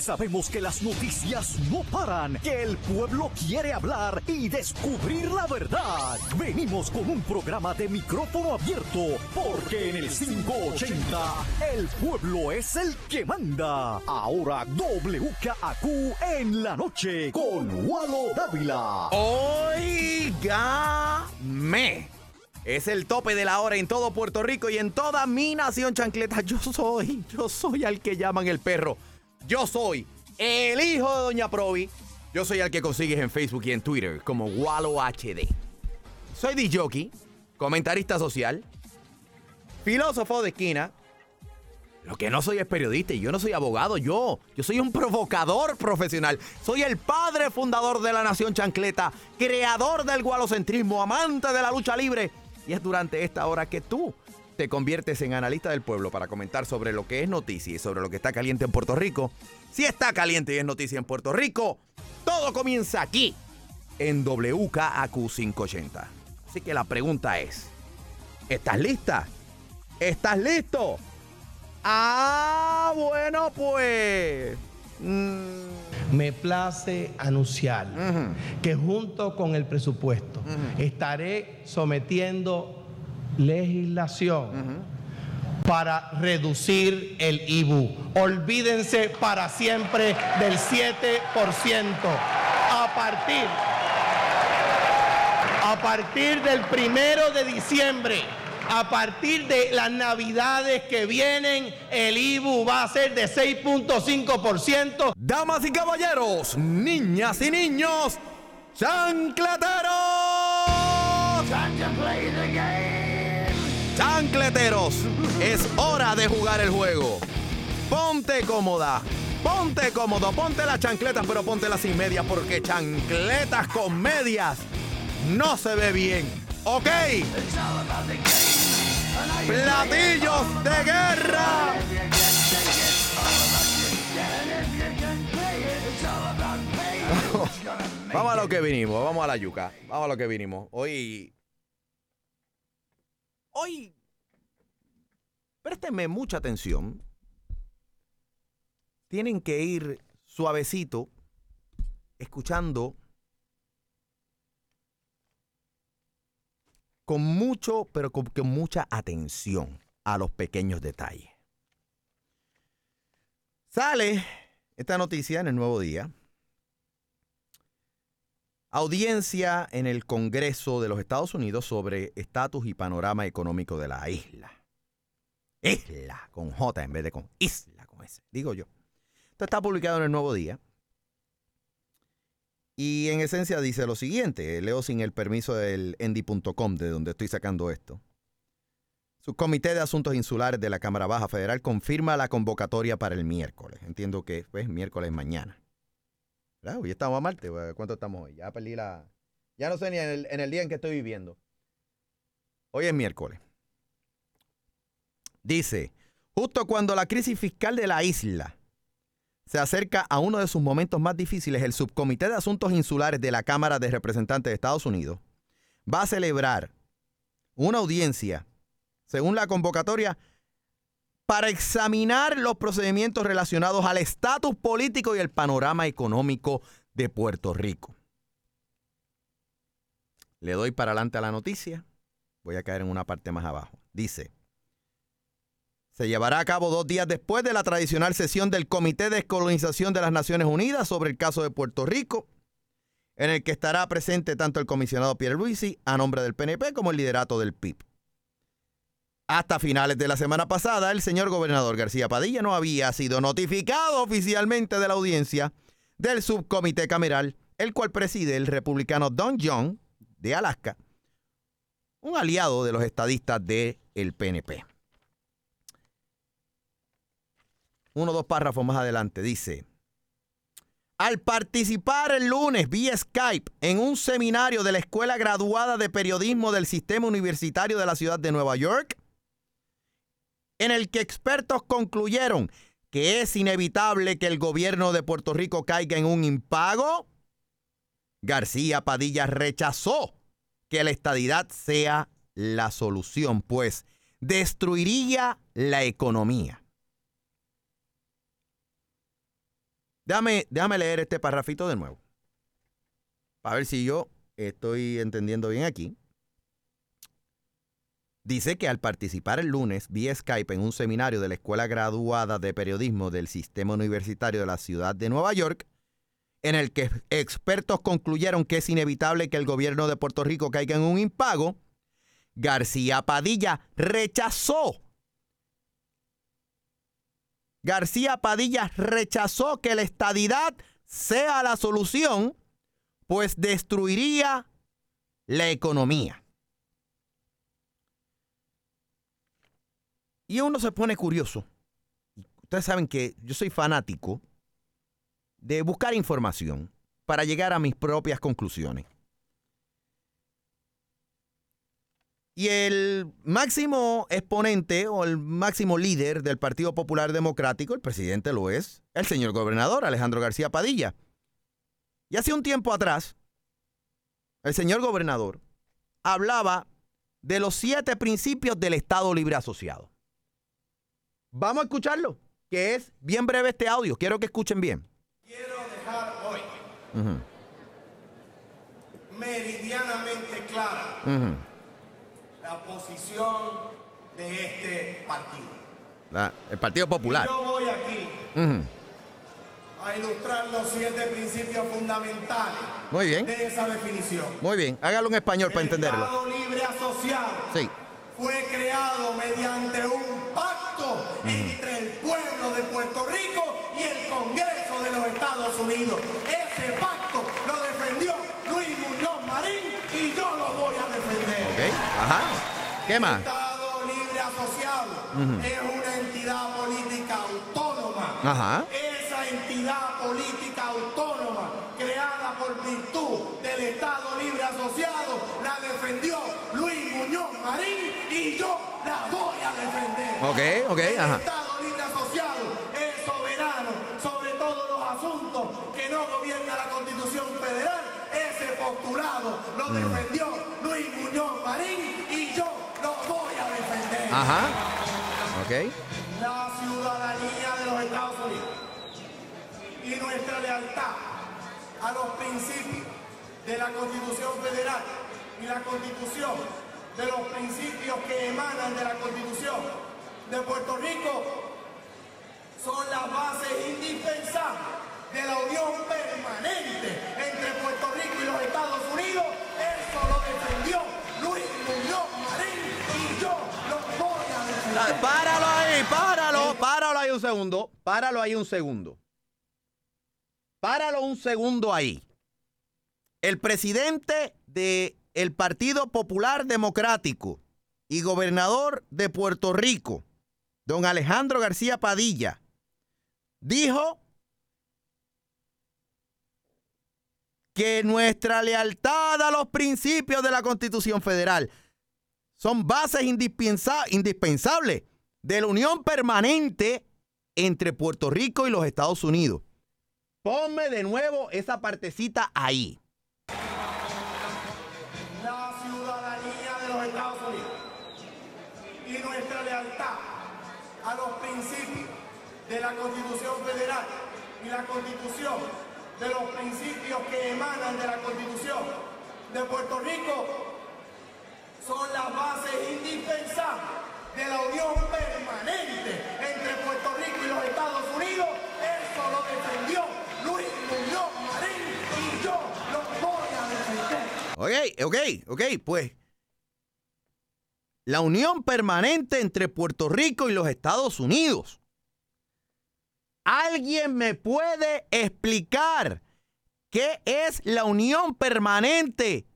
Sabemos que las noticias no paran, que el pueblo quiere hablar y descubrir la verdad. Venimos con un programa de micrófono abierto, porque en el 580 el pueblo es el que manda. Ahora WKAQ en la noche con Walo Dávila. Oígame. Es el tope de la hora en todo Puerto Rico y en toda mi nación chancleta. Yo soy, yo soy al que llaman el perro. Yo soy el hijo de Doña Provi. Yo soy al que consigues en Facebook y en Twitter como Wallo HD. Soy DJ, comentarista social, filósofo de esquina. Lo que no soy es periodista y yo no soy abogado, yo. Yo soy un provocador profesional. Soy el padre fundador de la Nación Chancleta, creador del gualocentrismo, amante de la lucha libre. Y es durante esta hora que tú te conviertes en analista del pueblo para comentar sobre lo que es noticia y sobre lo que está caliente en Puerto Rico. Si está caliente y es noticia en Puerto Rico, todo comienza aquí, en WKAQ 580. Así que la pregunta es, ¿estás lista? ¿Estás listo? Ah, bueno, pues... mm, Me place anunciar que junto con el presupuesto estaré sometiendo legislación para reducir el IBU. Olvídense para siempre del 7% a partir a partir del primero de diciembre. A partir de las navidades que vienen, el IBU va a ser de 6.5%. Damas y caballeros, niñas y niños, chancleteros. Chancleteros, es hora de jugar el juego. Ponte cómoda, ponte cómodo, ponte las chancletas, pero pontelas sin medias, porque chancletas con medias no se ve bien. ¿Ok? Platillos de guerra. Vamos a lo que vinimos, vamos a la yuca. Vamos a lo que vinimos. Hoy. Hoy. Préstenme mucha atención. Tienen que ir suavecito, escuchando con mucho, pero con, con mucha atención a los pequeños detalles. Sale esta noticia en el nuevo día. Audiencia en el Congreso de los Estados Unidos sobre estatus y panorama económico de la isla. Isla, con J en vez de con isla, con S, digo yo. Esto está publicado en el nuevo día. Y en esencia dice lo siguiente, leo sin el permiso del endy.com, de donde estoy sacando esto. Subcomité de Asuntos Insulares de la Cámara Baja Federal confirma la convocatoria para el miércoles. Entiendo que es pues, miércoles mañana. ¿Verdad? Hoy estamos a martes. ¿Cuánto estamos hoy? Ya perdí la... Ya no sé ni en el, en el día en que estoy viviendo. Hoy es miércoles. Dice, justo cuando la crisis fiscal de la isla se acerca a uno de sus momentos más difíciles, el Subcomité de Asuntos Insulares de la Cámara de Representantes de Estados Unidos va a celebrar una audiencia, según la convocatoria, para examinar los procedimientos relacionados al estatus político y el panorama económico de Puerto Rico. Le doy para adelante a la noticia. Voy a caer en una parte más abajo. Dice, se llevará a cabo dos días después de la tradicional sesión del Comité de Descolonización de las Naciones Unidas sobre el caso de Puerto Rico, en el que estará presente tanto el comisionado Pierre Luisi a nombre del PNP como el liderato del PIB. Hasta finales de la semana pasada, el señor gobernador García Padilla no había sido notificado oficialmente de la audiencia del subcomité cameral, el cual preside el republicano Don Young de Alaska, un aliado de los estadistas del PNP. uno o dos párrafos más adelante, dice, al participar el lunes vía Skype en un seminario de la Escuela Graduada de Periodismo del Sistema Universitario de la Ciudad de Nueva York, en el que expertos concluyeron que es inevitable que el gobierno de Puerto Rico caiga en un impago, García Padilla rechazó que la estadidad sea la solución, pues destruiría la economía. Déjame, déjame leer este parrafito de nuevo. Para ver si yo estoy entendiendo bien aquí. Dice que al participar el lunes vía Skype en un seminario de la Escuela Graduada de Periodismo del Sistema Universitario de la Ciudad de Nueva York, en el que expertos concluyeron que es inevitable que el gobierno de Puerto Rico caiga en un impago, García Padilla rechazó. García Padilla rechazó que la estadidad sea la solución, pues destruiría la economía. Y uno se pone curioso. Ustedes saben que yo soy fanático de buscar información para llegar a mis propias conclusiones. Y el máximo exponente o el máximo líder del Partido Popular Democrático, el presidente lo es, el señor gobernador Alejandro García Padilla. Y hace un tiempo atrás, el señor gobernador hablaba de los siete principios del Estado Libre Asociado. Vamos a escucharlo, que es bien breve este audio. Quiero que escuchen bien. Quiero dejar hoy meridianamente clara la posición de este partido. La- el Partido Popular. Yo voy aquí a ilustrar los siete principios fundamentales Muy bien. de esa definición. Muy bien, hágalo en español para El entenderlo. Estado Libre Asociado Sí. fue creado mediante un Puerto Rico y el Congreso de los Estados Unidos. Ese pacto lo defendió Luis Muñoz Marín y yo lo voy a defender. Ajá. ¿Qué más? Estado Libre Asociado es una entidad política autónoma. Ajá. Esa entidad política autónoma creada por virtud del Estado Libre Asociado la defendió Luis Muñoz Marín y yo la voy a defender. Ok, ok, El ajá. Estado Libre Asociado es soberano sobre todos los asuntos que no gobierna la Constitución Federal. Ese postulado lo Mm. defendió Luis Muñoz Marín y yo lo voy a defender. Ajá. Ok. La ciudadanía de los Estados Unidos y nuestra lealtad a los principios de la Constitución Federal y la Constitución de los principios que emanan de la Constitución de Puerto Rico son las bases indispensables de la unión permanente entre Puerto Rico y los Estados Unidos. Eso lo defendió Luis Muñoz Marín y yo lo voy a defender. Páralo ahí, páralo, páralo ahí un segundo. Páralo ahí un segundo. Páralo un segundo ahí. El presidente del Partido Popular Democrático y gobernador de Puerto Rico, don Alejandro García Padilla, dijo que nuestra lealtad a los principios de la Constitución Federal son bases indispensa- indispensables de la unión permanente entre Puerto Rico y los Estados Unidos. Ponme de nuevo esa partecita ahí. la ciudadanía de los Estados Unidos y nuestra lealtad a los principios de la Constitución Federal y la Constitución de los principios que emanan de la Constitución de Puerto Rico son las bases indispensables de la unión permanente entre Puerto Rico y los Estados Unidos. Eso lo defendió Luis Muñoz Marín y yo lo voy a defender. Ok, ok, ok, pues. La unión permanente entre Puerto Rico y los Estados Unidos. ¿Alguien me puede explicar qué es la unión permanente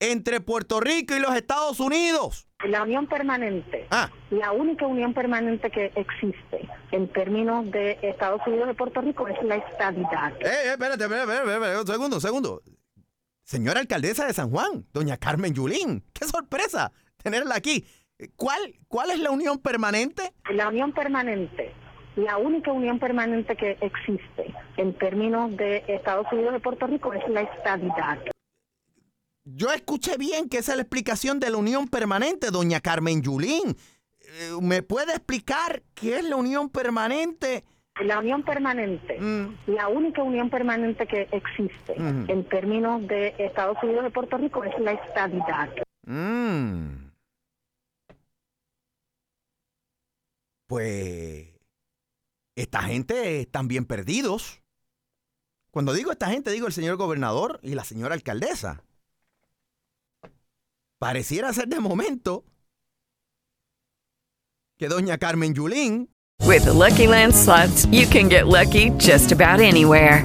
entre Puerto Rico y los Estados Unidos. La unión permanente, Ah. la única unión permanente que existe en términos de Estados Unidos y Puerto Rico es la estadidad. Eh, eh, espérate, espérate, espérate, espérate, un segundo, un segundo. Señora alcaldesa de San Juan, doña Carmen Yulín, qué sorpresa tenerla aquí. ¿Cuál, ¿Cuál es la unión permanente? La unión permanente, la única unión permanente que existe en términos de Estados Unidos y Puerto Rico es la estadidad. Yo escuché bien que esa es la explicación de la unión permanente, doña Carmen Yulín. Eh, ¿Me puede explicar qué es la unión permanente? La unión permanente, Mm. la única unión permanente que existe Ujú. en términos de Estados Unidos y Puerto Rico es la estadidad. Mm. Pues esta gente están bien perdidos. Cuando digo esta gente, digo el señor gobernador y la señora alcaldesa. Pareciera ser de momento que doña Carmen Yulín With the Lucky Land you can get lucky just about anywhere.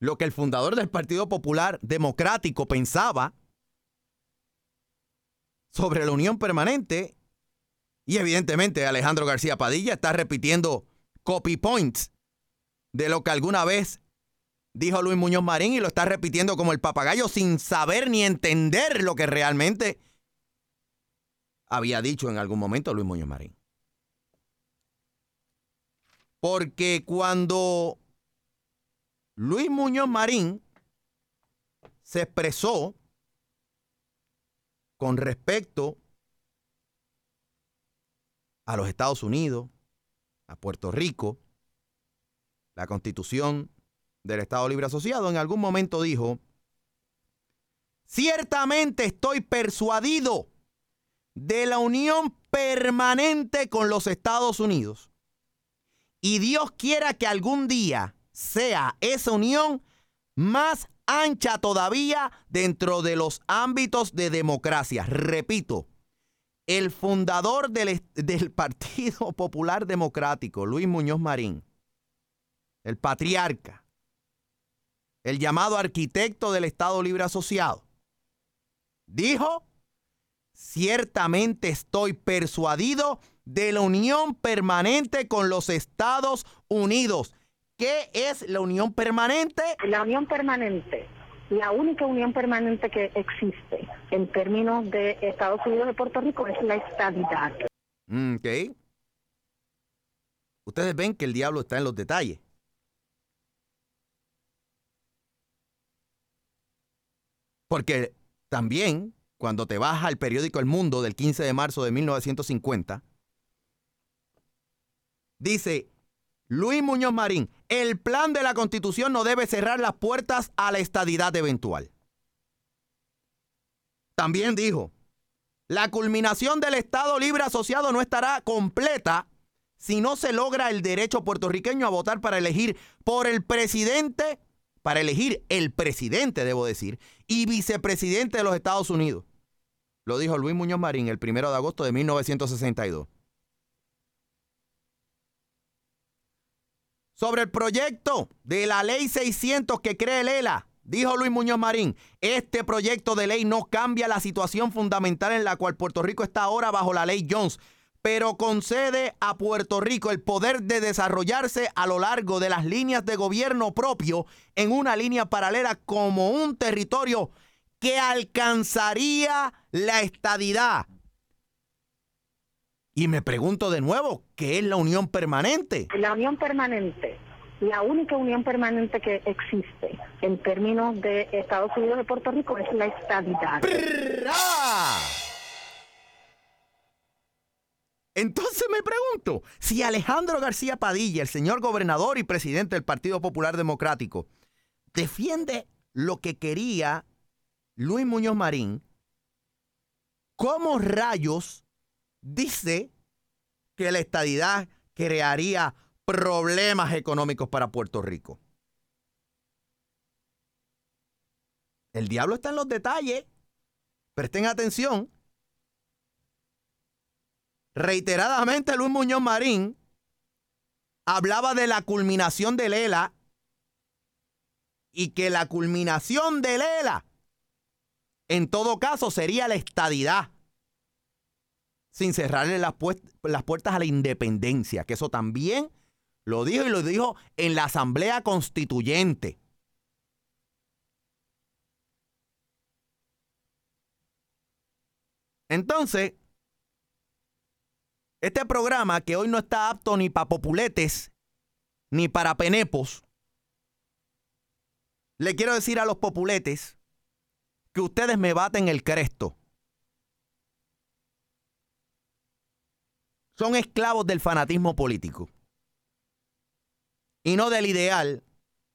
lo que el fundador del Partido Popular Democrático pensaba sobre la unión permanente. Y evidentemente Alejandro García Padilla está repitiendo copy points de lo que alguna vez dijo Luis Muñoz Marín y lo está repitiendo como el papagayo sin saber ni entender lo que realmente había dicho en algún momento Luis Muñoz Marín. Porque cuando Luis Muñoz Marín se expresó con respecto a los Estados Unidos, a Puerto Rico, la constitución del Estado Libre Asociado, en algún momento dijo, ciertamente estoy persuadido de la unión permanente con los Estados Unidos. Y Dios quiera que algún día sea esa unión más ancha todavía dentro de los ámbitos de democracia. Repito, el fundador del, del Partido Popular Democrático, Luis Muñoz Marín, el patriarca, el llamado arquitecto del Estado Libre Asociado, dijo, ciertamente estoy persuadido de la unión permanente con los Estados Unidos. ¿Qué es la unión permanente? La unión permanente, la única unión permanente que existe en términos de Estados Unidos y Puerto Rico es la estadidad. Mm, Ok. Ustedes ven que el diablo está en los detalles. Porque también, cuando te vas al periódico El Mundo del 15 de marzo de 1950, dice Luis Muñoz Marín, el plan de la constitución no debe cerrar las puertas a la estadidad eventual. También dijo, la culminación del Estado Libre Asociado no estará completa si no se logra el derecho puertorriqueño a votar para elegir por el presidente, para elegir el presidente, debo decir, y vicepresidente de los Estados Unidos. Lo dijo Luis Muñoz Marín el primero de agosto de 1962. Sobre el proyecto de la ley 600 que cree el ELA, dijo Luis Muñoz Marín, este proyecto de ley no cambia la situación fundamental en la cual Puerto Rico está ahora bajo la ley Jones, pero concede a Puerto Rico el poder de desarrollarse a lo largo de las líneas de gobierno propio en una línea paralela como un territorio que alcanzaría la estadidad. Y me pregunto de nuevo, ¿qué es la unión permanente? La unión permanente, la única unión permanente que existe en términos de Estados Unidos y Puerto Rico es la estadidad. ¡Ra! Entonces me pregunto, si Alejandro García Padilla, el señor gobernador y presidente del Partido Popular Democrático, defiende lo que quería Luis Muñoz Marín, ¿cómo rayos dice que la estadidad crearía problemas económicos para Puerto Rico? El diablo está en los detalles. Presten atención. Reiteradamente Luis Muñoz Marín hablaba de la culminación de Lela y que la culminación de Lela en todo caso sería la estadidad sin cerrarle las, puertas a la independencia, que eso también lo dijo y lo dijo en la Asamblea Constituyente. Entonces, este programa que hoy no está apto ni para populetes ni para penepos, le quiero decir a los populetes que ustedes me baten el cresto. Son esclavos del fanatismo político y no del ideal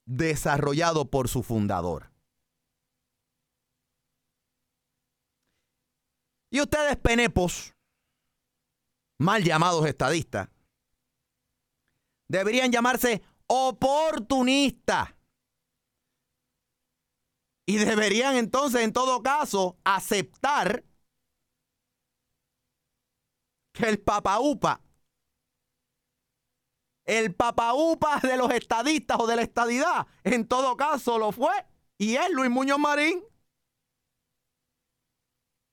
desarrollado por su fundador. Y ustedes, penepos, mal llamados estadistas, deberían llamarse oportunistas. Y deberían entonces, en todo caso, aceptar el papaupa, el papaupa de los estadistas o de la estadidad, en todo caso lo fue y es Luis Muñoz Marín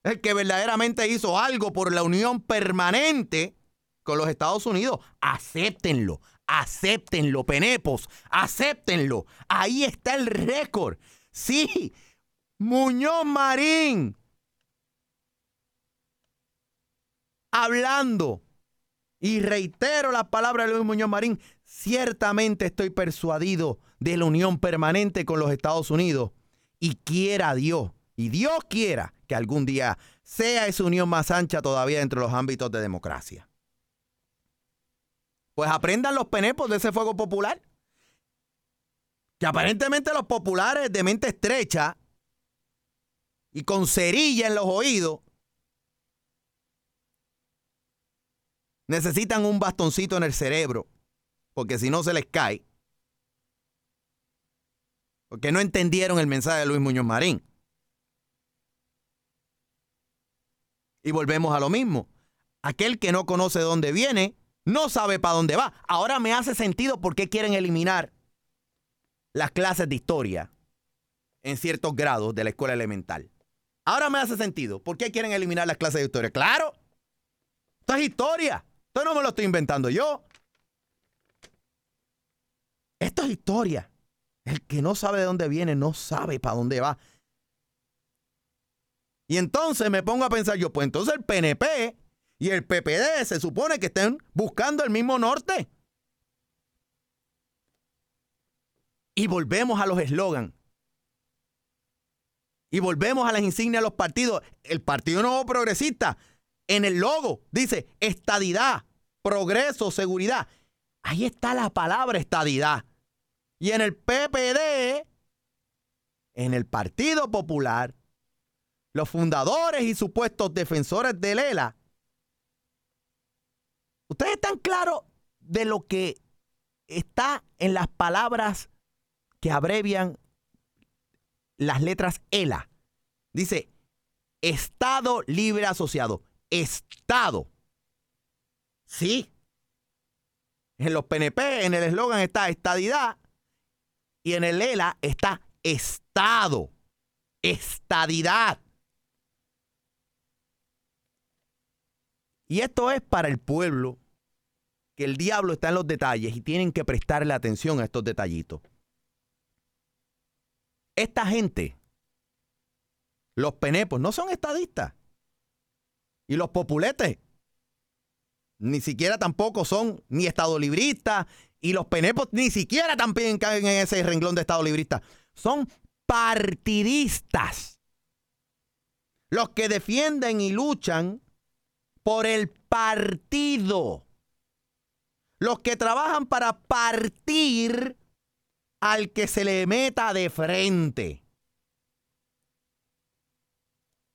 el que verdaderamente hizo algo por la unión permanente con los Estados Unidos. Acéptenlo, acéptenlo, penepos, acéptenlo. Ahí está el récord. Sí, Muñoz Marín. Hablando, y reitero las palabras de Luis Muñoz Marín, ciertamente estoy persuadido de la unión permanente con los Estados Unidos. Y quiera Dios, y Dios quiera que algún día sea esa unión más ancha todavía entre los ámbitos de democracia. Pues aprendan los penepos de ese fuego popular. Que aparentemente los populares de mente estrecha y con cerilla en los oídos necesitan un bastoncito en el cerebro, porque si no se les cae. Porque no entendieron el mensaje de Luis Muñoz Marín. Y volvemos a lo mismo. Aquel que no conoce dónde viene, no sabe para dónde va. Ahora me hace sentido por qué quieren eliminar las clases de historia en ciertos grados de la escuela elemental. Ahora me hace sentido. ¿Por qué quieren eliminar las clases de historia? Claro. Esto es historia. Esto no me lo estoy inventando yo. Esto es historia. El que no sabe de dónde viene no sabe para dónde va. Y entonces me pongo a pensar yo, pues entonces el PNP y el PPD se supone que estén buscando el mismo norte. Y volvemos a los eslogans. Y volvemos a las insignias de los partidos. El Partido Nuevo Progresista, en el logo, dice estadidad, progreso, seguridad. Ahí está la palabra estadidad. Y en el PPD, en el Partido Popular, los fundadores y supuestos defensores de Lela, ustedes están claros de lo que está en las palabras que abrevian las letras ELA. Dice Estado Libre Asociado. Estado. Sí. En los PNP, en el eslogan está estadidad y en el ELA está Estado. Estadidad. Y esto es para el pueblo, que el diablo está en los detalles y tienen que prestarle atención a estos detallitos. Esta gente, los penepos, no son estadistas. Y los populetes, ni siquiera tampoco son ni estadolibristas. Y los penepos ni siquiera también caen en ese renglón de estadolibristas. Son partidistas. Los que defienden y luchan por el partido. Los que trabajan para partir al que se le meta de frente.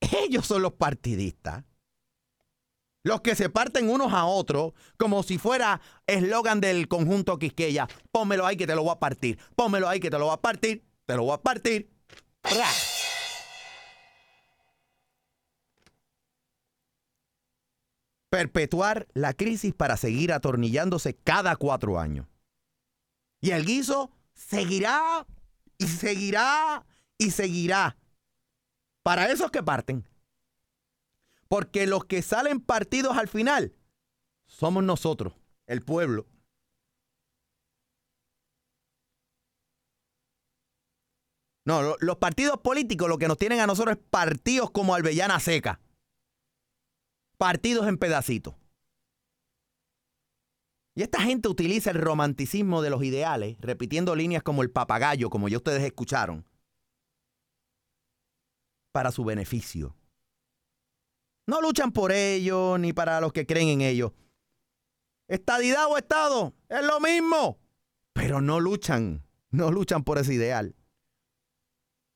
Ellos son los partidistas. Los que se parten unos a otros como si fuera eslogan del conjunto Quisqueya. Pónmelo ahí que te lo voy a partir. Pónmelo ahí que te lo voy a partir. Te lo voy a partir. Perpetuar la crisis para seguir atornillándose cada cuatro años. Y el guiso seguirá y seguirá y seguirá. Para esos que parten. Porque los que salen partidos al final somos nosotros, el pueblo. No, lo- los partidos políticos lo que nos tienen a nosotros es partidos como Albellana Seca. Partidos en pedacitos. Y esta gente utiliza el romanticismo de los ideales, repitiendo líneas como el papagayo, como ya ustedes escucharon, para su beneficio. No luchan por ellos ni para los que creen en ellos. Estadidad o Estado, es lo mismo. Pero no luchan, no luchan por ese ideal,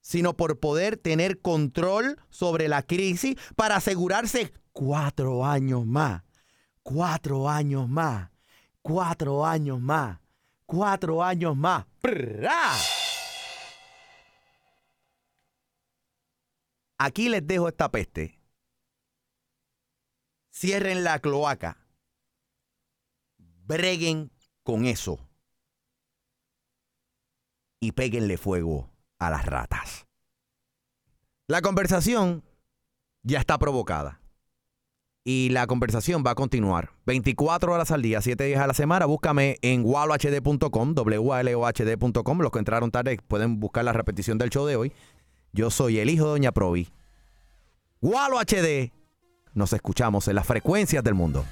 sino por poder tener control sobre la crisis para asegurarse cuatro años más, cuatro años más, cuatro años más, cuatro años más. ¡Prrrá! Aquí les dejo esta peste. Cierren la cloaca. Breguen con eso. Y péguenle fuego a las ratas. La conversación ya está provocada. Y la conversación va a continuar. 24 horas al día, 7 días a la semana. Búscame en walohd.com, walohd.com. Los que entraron tarde pueden buscar la repetición del show de hoy. Yo soy el hijo de Doña Provi. Walo HD. Nos escuchamos en las frecuencias del mundo.